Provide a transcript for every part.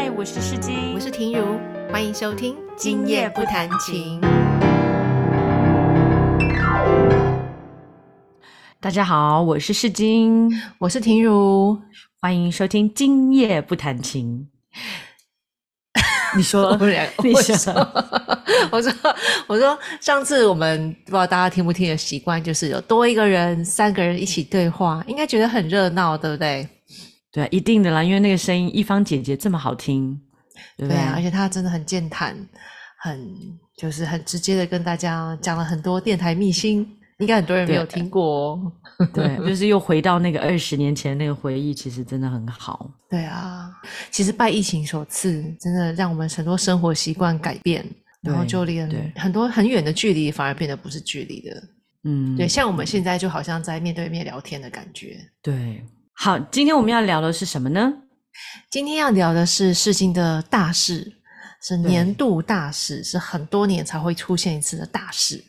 嗨，我是世金，我是婷如，欢迎收听《今夜不弹琴》。大家好，我是世金，我是婷如，欢迎收听《今夜不弹琴》。你说，我们俩，你说，我说，我说，上次我们不知道大家听不听的习惯，就是有多一个人，三个人一起对话，应该觉得很热闹，对不对？对啊，一定的啦，因为那个声音，一方姐姐这么好听，对不对？啊，而且她真的很健谈，很就是很直接的跟大家讲了很多电台秘辛，应该很多人没有对听过哦。对，就是又回到那个二十年前那个回忆，其实真的很好。对啊，其实拜疫情所赐，真的让我们很多生活习惯改变，然后就连很多很远的距离反而变得不是距离的。嗯，对，像我们现在就好像在面对面聊天的感觉。对。好，今天我们要聊的是什么呢？今天要聊的是世金的大事，是年度大事，是很多年才会出现一次的大事。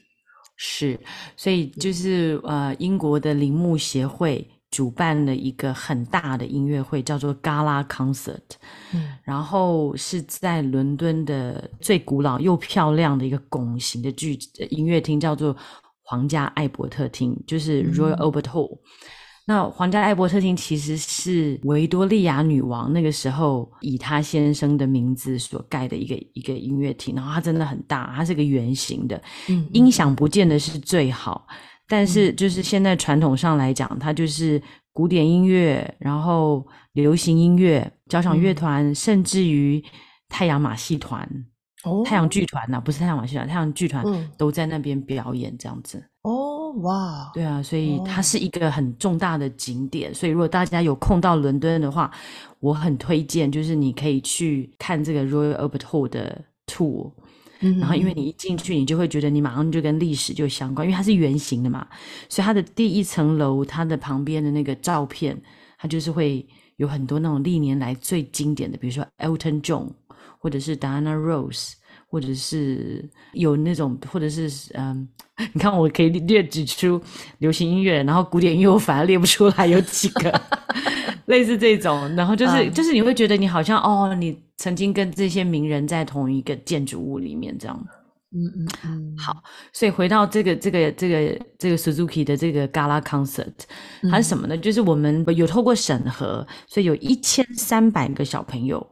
是，所以就是呃，英国的铃木协会主办了一个很大的音乐会，叫做 Gala Concert，嗯然后是在伦敦的最古老又漂亮的一个拱形的剧呃音乐厅，叫做皇家艾伯特厅，就是 Royal 嗯 Albert Hall。那皇家艾伯特厅其实是维多利亚女王那个时候以她先生的名字所盖的一个一个音乐厅，然后它真的很大，它是个圆形的，嗯音响不见得是最好，但是就是现在传统上来讲，它就是古典音乐，然后流行音乐、交响乐团，甚至于太阳马戏团、哦。太阳剧团呐、不是太阳马戏团，太阳剧团嗯。都在那边表演这样子。哦哇，对啊，所以它哦是一个很重大的景点，所以如果大家有空到伦敦的话，我很推荐，就是你可以去看这个 Royal Albert Hall 的 tour。嗯然后因为你一进去，你就会觉得你马上就跟历史就相关，因为它是圆形的嘛，所以它的第一层楼，它的旁边的那个照片，它就是会有很多那种历年来最经典的，比如说 Elton John，或者是 Diana Rose，或者是有那种，或者是嗯，你看我可以列举出流行音乐，然后古典音乐我反而列不出来有几个。类似这种，然后就是、嗯就是你会觉得你好像哦，你曾经跟这些名人在同一个建筑物里面这样。嗯嗯嗯，好，所以回到这个这个这个这个 Suzuki 的这个 Gala Concert，它是什么呢？就是我们有透过审核，所以有一千三百个小朋友，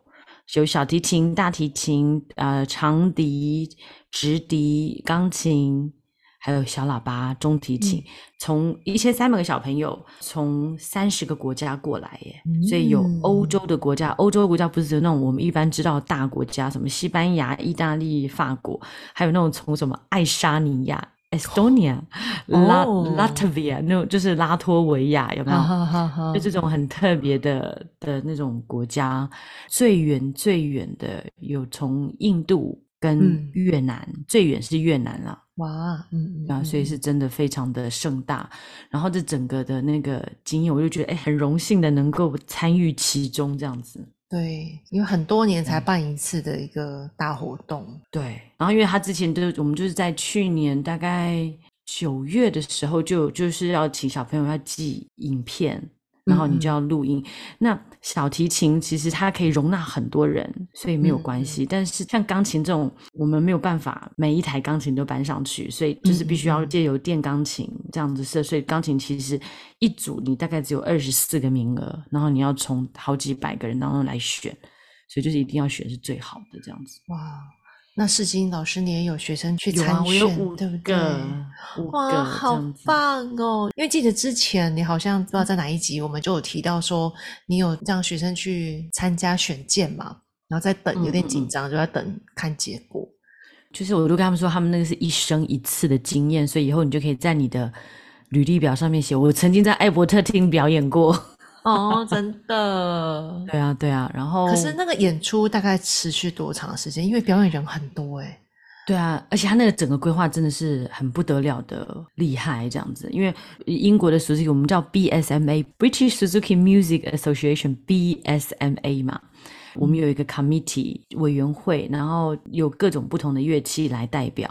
有小提琴、大提琴、呃长笛、直笛、钢琴，还有小喇叭、中提琴，从一千三百个小朋友从三十个国家过来耶，所以有欧洲的国家，欧洲的国家不是有那种我们一般知道大国家，什么西班牙、意大利、法国，还有那种从什么爱沙尼亚。Estonia、拉哦。Latvia 那种就是拉脱维亚有没有？哈哈哈。就这种很特别的的那种国家，最远最远的有从印度跟嗯。越南，最远是越南了，哇，嗯嗯啊，所以是真的非常的盛大。然后这整个的那个经验，我就觉得哎，很荣幸的能够参与其中这样子。对，因为很多年嗯。才办一次的一个大活动，对，然后因为他之前就是我们就是在去年大概九月的时候就就是要请小朋友要寄影片，然后你就要录音。那小提琴其实它可以容纳很多人，所以没有关系。但是像钢琴这种，我们没有办法每一台钢琴都搬上去，所以就是必须要借由电钢琴这样子设。所以钢琴其实一组你大概只有二十四个名额，然后你要从好几百个人当中来选，所以就是一定要选是最好的这样子。哇。那世金老师，你也有学生去有啊，参选，我有五对不对？哇，好。棒哦！因为记得之前你好像不知道在哪一集，我们就有提到说，你有让学生去参加选荐嘛，然后在等，有点嗯嗯嗯紧张，就在等看结果。就是我都跟他们说，他们那个是一生一次的经验，所以以后你就可以在你的履历表上面写，我曾经在艾伯特厅表演过。哦，真的。对啊，对啊，然后可是那个演出大概持续多长的时间？因为表演人很多哎、对啊，而且他那个整个规划真的是很不得了的厉害，这样子。因为英国的 Suzuki 我们叫 BSMA（British Suzuki Music Association，BSMA 嘛，我们有一个 committee 委员会，然后有各种不同的乐器来代表。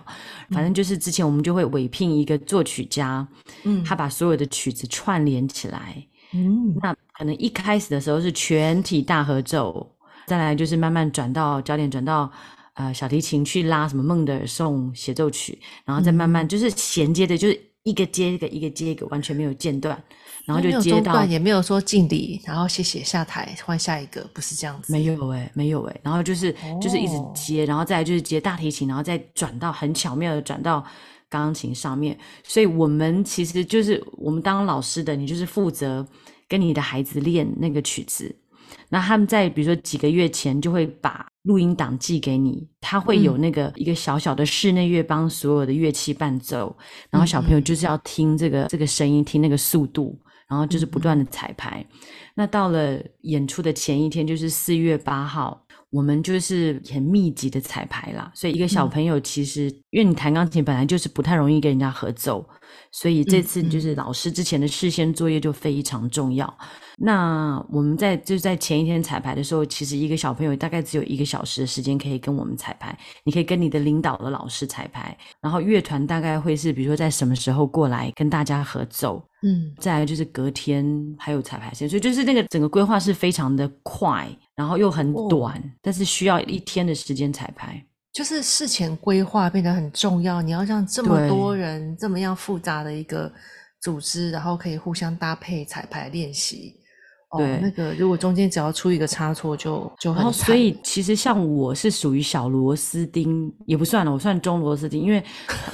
反正就是之前我们就会委聘一个作曲家，嗯他把所有的曲子串联起来。嗯。那可能一开始的时候是全体大合奏，再来就是慢慢转到焦点转到呃小提琴去拉什么孟德尔颂协奏曲，然后再慢慢就是衔接的，就是一个接一个，一个接一个，完全没有间断，然后就接到也没有说敬礼，然后谢谢下台换下一个，不是这样子，没有哎，没有哎，然后就是就是一直接，然后再就是接大提琴，然后再转到很巧妙的转到。钢琴上面，所以我们其实就是我们当老师的，你就是负责跟你的孩子练那个曲子。那他们在比如说几个月前就会把录音档寄给你，他会有那个一个小小的室内乐帮所有的乐器伴奏，然后小朋友就是要听这个这个声音，听那个速度，然后就是不断的彩排。那到了演出的前一天，就是四月八号。我们就是很密集的彩排啦，所以一个小朋友其实，因为你弹钢琴本来就是不太容易跟人家合奏，所以这次就是老师之前的事先作业就非常重要。那我们在就是在前一天彩排的时候，其实一个小朋友大概只有一个小时的时间可以跟我们彩排。你可以跟你的领导的老师彩排，然后乐团大概会是比如说在什么时候过来跟大家合奏，嗯，再来就是隔天还有彩排时间，所以就是那个整个规划是非常的快，然后又很短，但是需要一天的时间彩排。就是事前规划变得很重要，你要让这么多人这么样复杂的一个组织，然后可以互相搭配彩排练习。对，那个如果中间只要出一个差错，就就很。然后，所以其实像我是属于小螺丝钉，也不算了，我算中螺丝钉，因为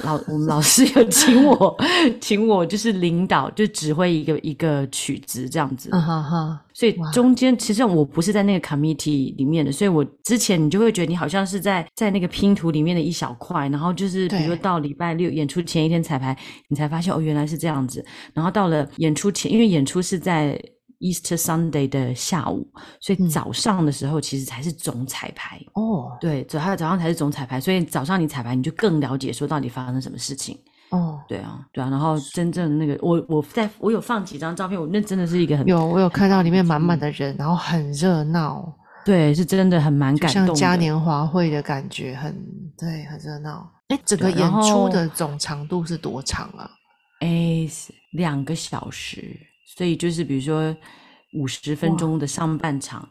老我们老师有请我，请我就是领导，就指挥一个一个曲子这样子。哈哈。所以中间其实我不是在那个 committee 里面的，所以我之前你就会觉得你好像是在在那个拼图里面的一小块，然后就是比如说到礼拜六演出前一天彩排，你才发现哦原来是这样子，然后到了演出前，因为演出是在。Easter Sunday 的下午，所以早上的时候其实才是总彩排哦。对，早上早上才是总彩排，所以早上你彩排，你就更了解说到底发生什么事情哦。对啊，对啊。然后真正那个，我我在我有放几张照片，我那真的是一个很有我有看到里面满满的人，然后很热闹。对，是真的很蛮感动，像嘉年华会的感觉，很对，很热闹。哎，整个演出的总长度是多长啊？哎，两个小时。所以就是比如说五十分钟的上半场，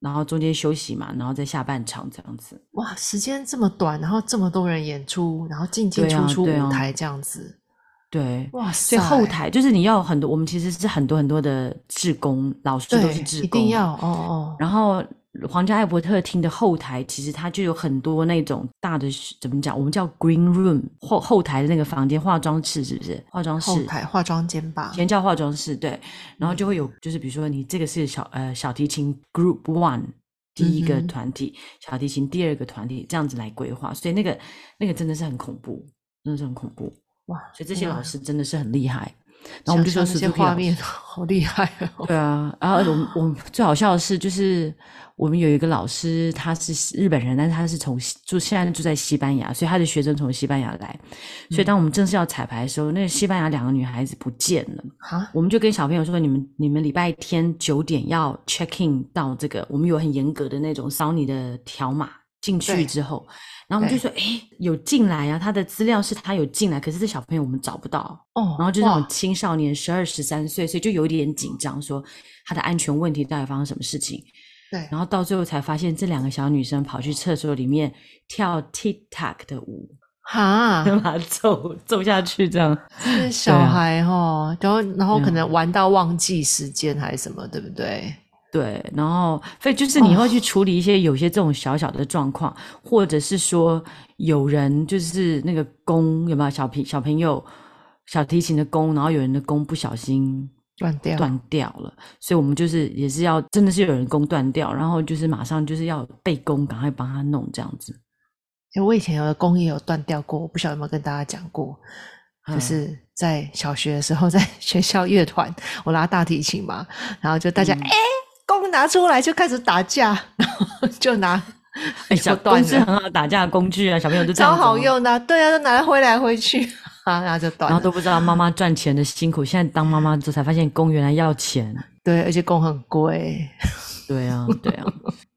然后中间休息嘛，然后再下半场这样子。哇，时间这么短，然后这么多人演出，然后进进出出舞台这样子。对，哇塞！所以后台就是你要很多，我们其实是很多很多的志工老师都是志工，一定要哦哦。然后。皇家艾伯特厅的后台其实它就有很多那种大的怎么讲？我们叫 green room 后后台的那个房间化妆室是不是？化妆室后台化妆间吧，以前叫化妆室对。然后就会有就是比如说你这个是小呃小提琴 group one 第一个团体，小提琴第二个团体这样子来规划，所以那个那个真的是很恐怖，真的是很恐怖哇！所以这些老师真的是很厉害。然后我们就说这些画面好厉害哦。对啊，然后我我最好笑的是，就是我们有一个老师，他是日本人，但是他是从住现在住在西班牙，所以他的学生从西班牙来。所以当我们正式要彩排的时候，那个西班牙两个女孩子不见了啊！我们就跟小朋友说：“你们你们礼拜天九点要 check in 到这个，我们有很严格的那种扫你的条码进去之后。”然后我们就说，哎，有进来啊，他的资料是他有进来，可是这小朋友我们找不到哦。然后就那种青少年，十二十三岁，所以就有点紧张，说他的安全问题到底发生什么事情？对。然后到最后才发现，这两个小女生跑去厕所里面跳 TikTok 的舞，哈，把它走走下去，这样。是小孩哈，然后然后可能玩到忘记时间还是什么，对不对？对，然后所以就是你会去处理一些有些这种小小的状况，或者是说有人就是那个弓有没有小朋小朋友小提琴的弓，然后有人的弓不小心断掉断掉了，所以我们就是也是要真的是有人弓断掉，然后就是马上就是要备弓，赶快帮他弄这样子。我以前有的弓也有断掉过，我不晓得有没有跟大家讲过，就是在小学的时候在 学校乐团，我拉大提琴嘛，然后就大家哎。弓拿出来就开始打架，然后就拿小弓是很好打架的工具啊，小朋友都超好用的，对啊，都拿来挥来挥去啊，然后就断，然后都不知道妈妈赚钱的辛苦，现在当妈妈之后才发现工原来要钱，对，而且工很贵，对啊，对啊。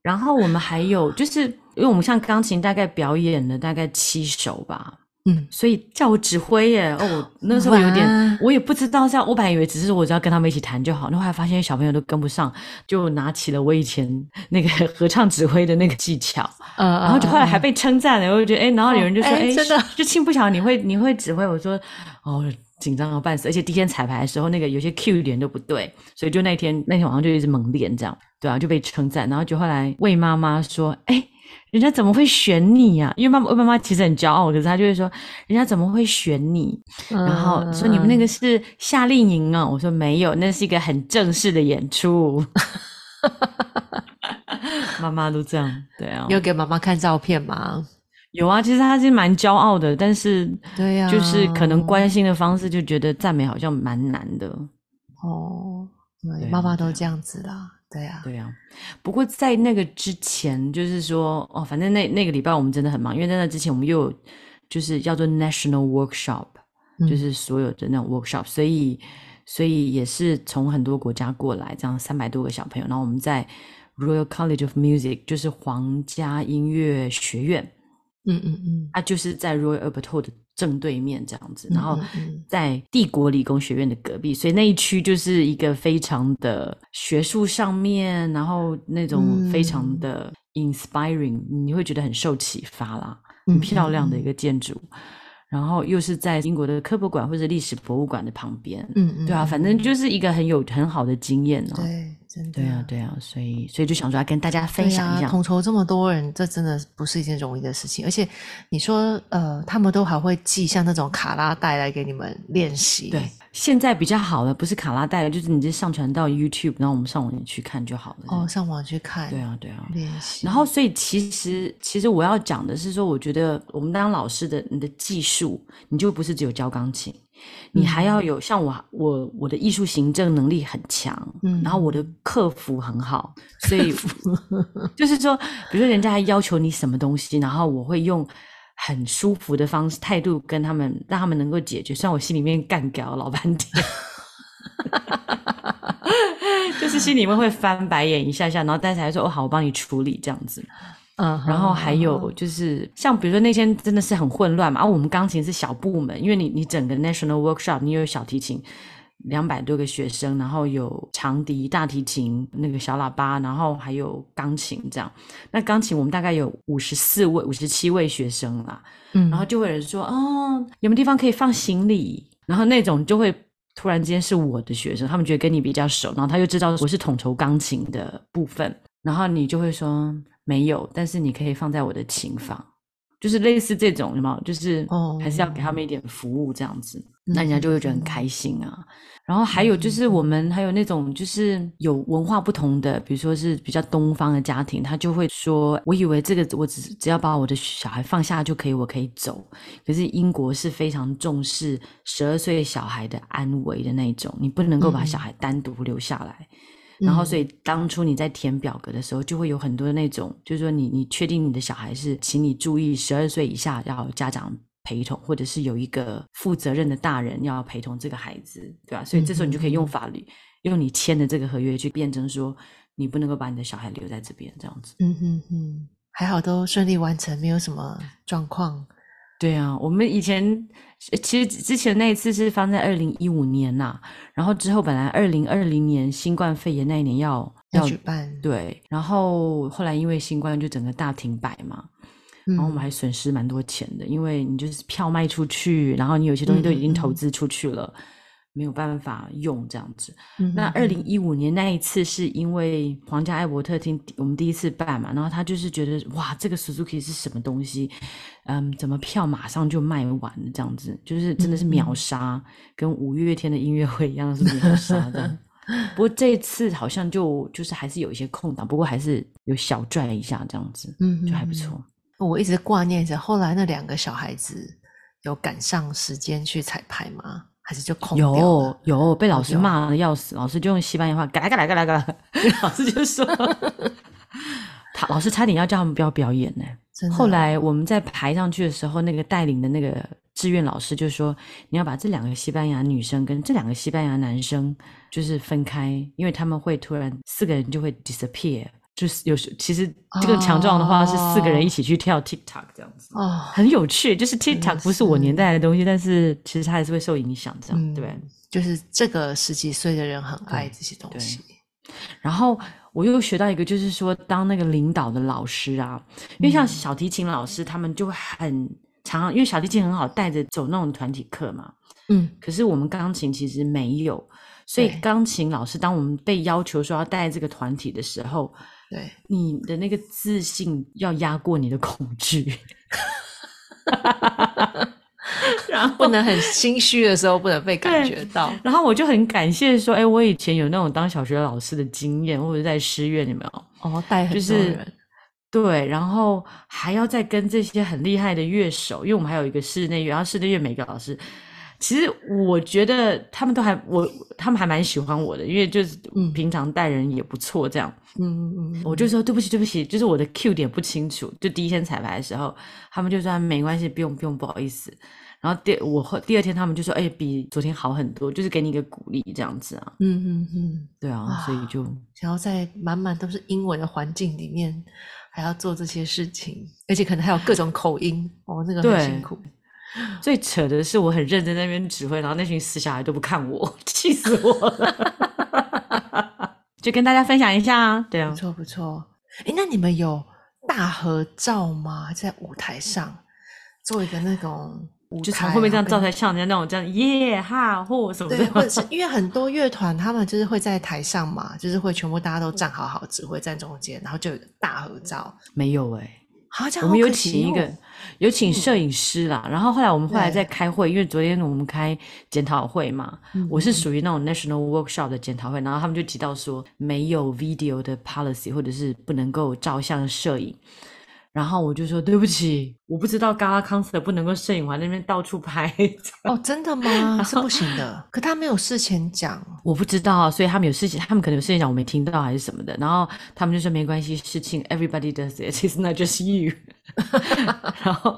然后我们还有就是，因为我们像钢琴大概表演了大概七首吧，嗯，所以叫我指挥耶。哦，我那时候有点，我也不知道，像我本来以为只是我只要跟他们一起弹就好，那后来发现小朋友都跟不上，就拿起了我以前 那个合唱指挥的那个技巧，呃，然后就后来还被称赞了，我就觉得哎，然后有人就说哎，真的就亲不巧你会你会指挥，我说哦。紧张到半死，而且第一天彩排的时候，那个有些 Q 点都不对，所以就那天那天晚上就一直猛练，这样对啊，就被称赞，然后就后来魏妈妈说，哎，人家怎么会选你呀、因为妈妈魏妈妈其实很骄傲，可是她就会说，人家怎么会选你？然后说你们那个是夏令营啊，我说没有，那是一个很正式的演出。妈妈都这样，对啊，有给妈妈看照片吗？有啊，其实她是蛮骄傲的，但是对呀就是可能关心的方式就觉得赞美好像蛮难的，哦，妈妈都这样子啦，对啊，对啊。不过在那个之前，就是说哦，反正那那个礼拜我们真的很忙，因为在那之前我们又有就是叫做 National Workshop，嗯就是所有的那种 workshop，所以所以也是从很多国家过来，这样三百多个小朋友，然后我们在 Royal College of Music，就是皇家音乐学院，嗯嗯嗯，它就是在 Royal Albert Hall 的正对面这样子，然后在帝国理工学院的隔壁，所以那一区就是一个非常的学术上面，然后那种非常嗯的 inspiring，、你会觉得很受启发啦，嗯很漂亮的一个建筑。然后又是在英国的科博馆或者历史博物馆的旁边，嗯嗯，对啊，反正就是一个很有很好的经验呢、对，真的，对啊，对啊，所以所以就想说要跟大家分，享一下。统筹这么多人，这真的不是一件容易的事情。而且你说，呃，他们都还会寄像那种卡拉带来给你们练习，对，现在比较好的，不是卡拉带了，就是你直接上传到 YouTube，然后我们上网去看就好了。哦，上网去看，对啊，对啊。练习。然后，所以其实其实我要讲的是说，我觉得我们当老师的，你的技术，你就不是只有教钢琴，你还要有像我，我我的艺术行政能力很强，嗯然后我的客服很好，所以就是说，比如说人家还要求你什么东西，然后我会用很舒服的方式态度跟他们，让他们能够解决。虽然我心里面干掉老半天。就是心里面会翻白眼一下下，然后但是还说哦好，我帮你处理这样子。嗯，然后还有就是像比如说那天真的是很混乱嘛，啊，我们钢琴是小部门，因为你你整个 national workshop 你有小提琴两百多个学生，然后有长笛、大提琴、那个小喇叭，然后还有钢琴这样。那钢琴我们大概有五十四位、五十七位学生啦，嗯，然后就会有人说哦，有没有地方可以放行李？然后那种就会突然之间是我的学生，他们觉得跟你比较熟，然后他就知道我是统筹钢琴的部分，然后你就会说没有，但是你可以放在我的琴房，就是类似这种，有没有？就是哦还是要给他们一点服务这样子，嗯那人家就会觉得很开心啊。然后还有就是我们还有那种就是有文化不同的，比如说是比较东方的家庭，他就会说，我以为这个我只只要把我的小孩放下就可以，我可以走。可是英国是非常重视十二岁小孩的安危的那种，你不能够把小孩单独留下来。然后，所以当初你在填表格的时候，就会有很多那种，就是说你你确定你的小孩是，请你注意十二岁以下要有家长陪同，或者是有一个负责任的大人要陪同这个孩子，对吧？所以这时候你就可以用法律，用你签的这个合约去辩证说，你不能够把你的小孩留在这边，这样子。嗯哼哼，还好都顺利完成，没有什么状况。对啊，我们以前呃其实之前那一次是放在二零一五年呐、然后之后本来二零二零年新冠肺炎那一年要要举办，对，然后后来因为新冠就整个大停摆嘛，然后我们嗯。还损失蛮多钱的，因为你就是票卖出去，然后你有些东西都已经投资出去了，没有办法用这样子。嗯那二零一五年那一次是因为皇家艾伯特厅我们第一次办嘛，然后他就是觉得哇，这个 Suzuki 是什么东西？嗯，怎么票马上就卖完了这样子，就是真的是秒杀，跟五月天的音乐会一样是秒杀的。不过这一次好像就就是还是有一些空档，不过还是有小赚一下这样子，嗯就还不错。我一直挂念着，后来那两个小孩子有赶上时间去彩排吗？还是就空？有有被老师有骂的要死，老师就用西班牙话，嘎啦嘎啦嘎啦嘎啦，老师就说，他老师差点要叫他们不要表演呢。后来我们在排上去的时候，那个带领的那个志愿老师就说，你要把这两个西班牙女生跟这两个西班牙男生就是分开，因为他们会突然四个人就会 disappear，就是有时其实这个强壮的话是四个人一起去跳 TikTok 这样子，哦，很有趣。就是 TikTok 不是我年代的东西，但是其实它还是会受影响，这样、对就是这个十几岁的人很爱对这些东西。然后我又学到一个，就是说当那个领导的老师啊，因为像小提琴老师他们就会很常常，因为小提琴很好带着走那种团体课嘛，嗯，可是我们钢琴其实没有，所以对钢琴老师当我们被要求说要带这个团体的时候，对，你的那个自信要压过你的恐惧。然后不能很心虚的时候不能被感对觉到。然后我就很感谢说，哎，我以前有那种当小学老师的经验，或者在师院，有没有？哦，带很就是多人，对，然后还要再跟这些很厉害的乐手，因为我们还有一个室内乐，然后室内乐每个老师，其实我觉得他们都还我他们还蛮喜欢我的，因为就是嗯平常待人也不错，这样。嗯嗯嗯，我就说对不起，对不起，就是我的 Q 点不清楚。就第一天彩排的时候，他们就说没关系，不用不用，不好意思。然后第我后第二天他们就说，哎、比昨天好很多，就是给你一个鼓励这样子啊。嗯嗯嗯，对啊，所以就想要在满满都是英文的环境里面，还要做这些事情，而且可能还有各种口音，哦，那个很辛苦。最扯的是，我很认真在那边指挥，然后那群死小孩都不看我，气死我了。就跟大家分享一下啊，对啊不，错不错。哎，那你们有大合照吗？在舞台上做一个那种舞就台，从后面这样照然后跟才像人家那种这样耶哈或什么对，或者的。是因为很多乐团他们就是会在台上嘛，就是会全部大家都站好好，指挥站中间，然后就有一个大合照。没有哎、好，我们有请一个哦有请摄影师啦，然后后来我们后来在开会，因为昨天我们开检讨会嘛，嗯我是属于那种 national workshop 的检讨会，然后他们就提到说没有 video 的 policy 或者是不能够照相摄影，然后我就说对不起，我不知道 Gala concert 不能够摄影，我那边到处拍，哦，真的吗？是不行的。可他没有事前讲，我不知道，所以他们有事情，他们可能有事情讲我没听到还是什么的，然后他们就说没关系，事情 everybody does it, it's not just you。然后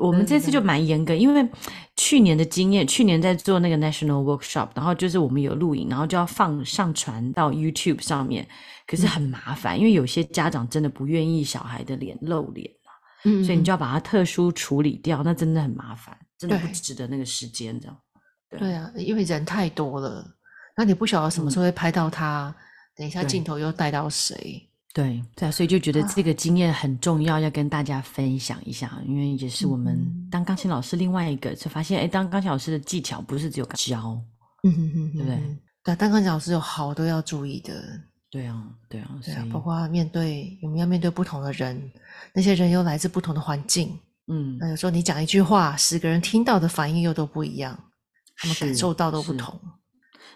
我们这次就蛮严格，因为去年的经验，去年在做那个 national workshop，然后就是我们有录影，然后就要放上传到 YouTube 上面，可是很麻烦，因为有些家长真的不愿意小孩的脸露脸，嗯所以你就要把它特殊处理掉，那真的很麻烦，真的不值得那个时间，这样。对。对啊，因为人太多了，那你不晓得什么时候会拍到他，等一下镜头又带到谁。对对啊，所以就觉得啊这个经验很重要，要跟大家分享一下，因为也是我们嗯。当钢琴老师另外一个，就发现哎，当钢琴老师的技巧不是只有教，嗯哼哼对不对？哼。对啊，当钢琴老师有好多要注意的，对啊，对啊，对啊，包括面对我们要面对不同的人，那些人又来自不同的环境，嗯那有时候你讲一句话，十个人听到的反应又都不一样，他们感受到都不同。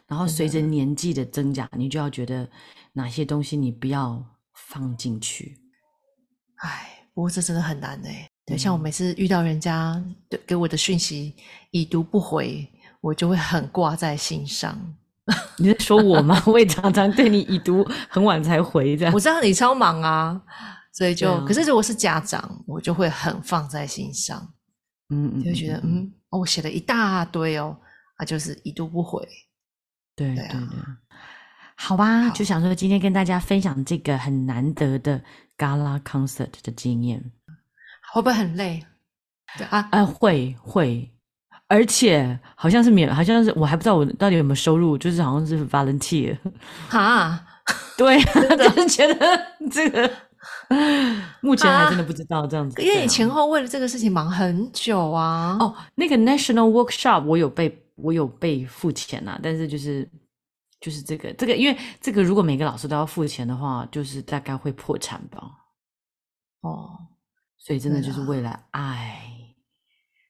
然后随着年纪的增长，你就要觉得哪些东西你不要放进去，哎，不过这真的很难哎。对，像我嗯每次遇到人家对给我的讯息已读不回，我就会很挂在心上。你在说我吗？我也常常对你已读很晚才回这样我，知道你超忙啊，所以就，啊可是如果是家长，我就会很放在心上，嗯嗯，就会觉得，嗯，哦，我写了一大堆哦，啊，就是已读不回。对对对好吧，好就想说今天跟大家分享这个很难得的 Gala concert 的经验。会不会很累？对啊，啊，会会，而且好像是免，好像是我还不知道我到底有没有收入，就是好像是 volunteer。哈，对，就是觉得这个 目前还真的不知道这样子。因为你前后为了这个事情忙很久啊。哦，那个 national workshop 我有被我有被付钱呐、但是就是就是这个这个，因为这个如果每个老师都要付钱的话，就是大概会破产吧。哦，所以真的就是为了爱，就是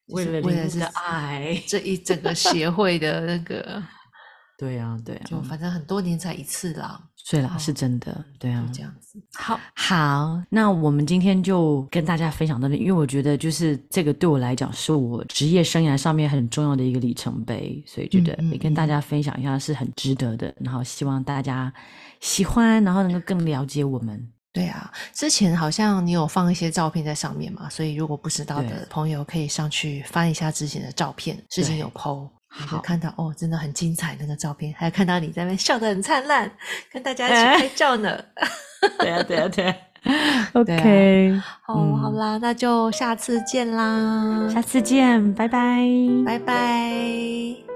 为了为了是爱。这一整个协会的那个，对啊，对啊，就反正很多年才一次啦，对啦，哦是真的，对啊。这样子。好，好，那我们今天就跟大家分享到这里，因为我觉得就是这个对我来讲是我职业生涯上面很重要的一个里程碑，所以觉得也跟大家分享一下是很值得的。然后希望大家喜欢，然后能够更了解我们。对啊，之前好像你有放一些照片在上面嘛，所以如果不知道的朋友可以上去翻一下之前的照片，事情对有 PO。好看到哦，真的很精彩那个照片，还有看到你在那边笑得很灿烂，跟大家一起拍照呢。对啊，对啊，对啊。OK，哦，好啦，那就下次见啦，下次见，拜拜，拜拜。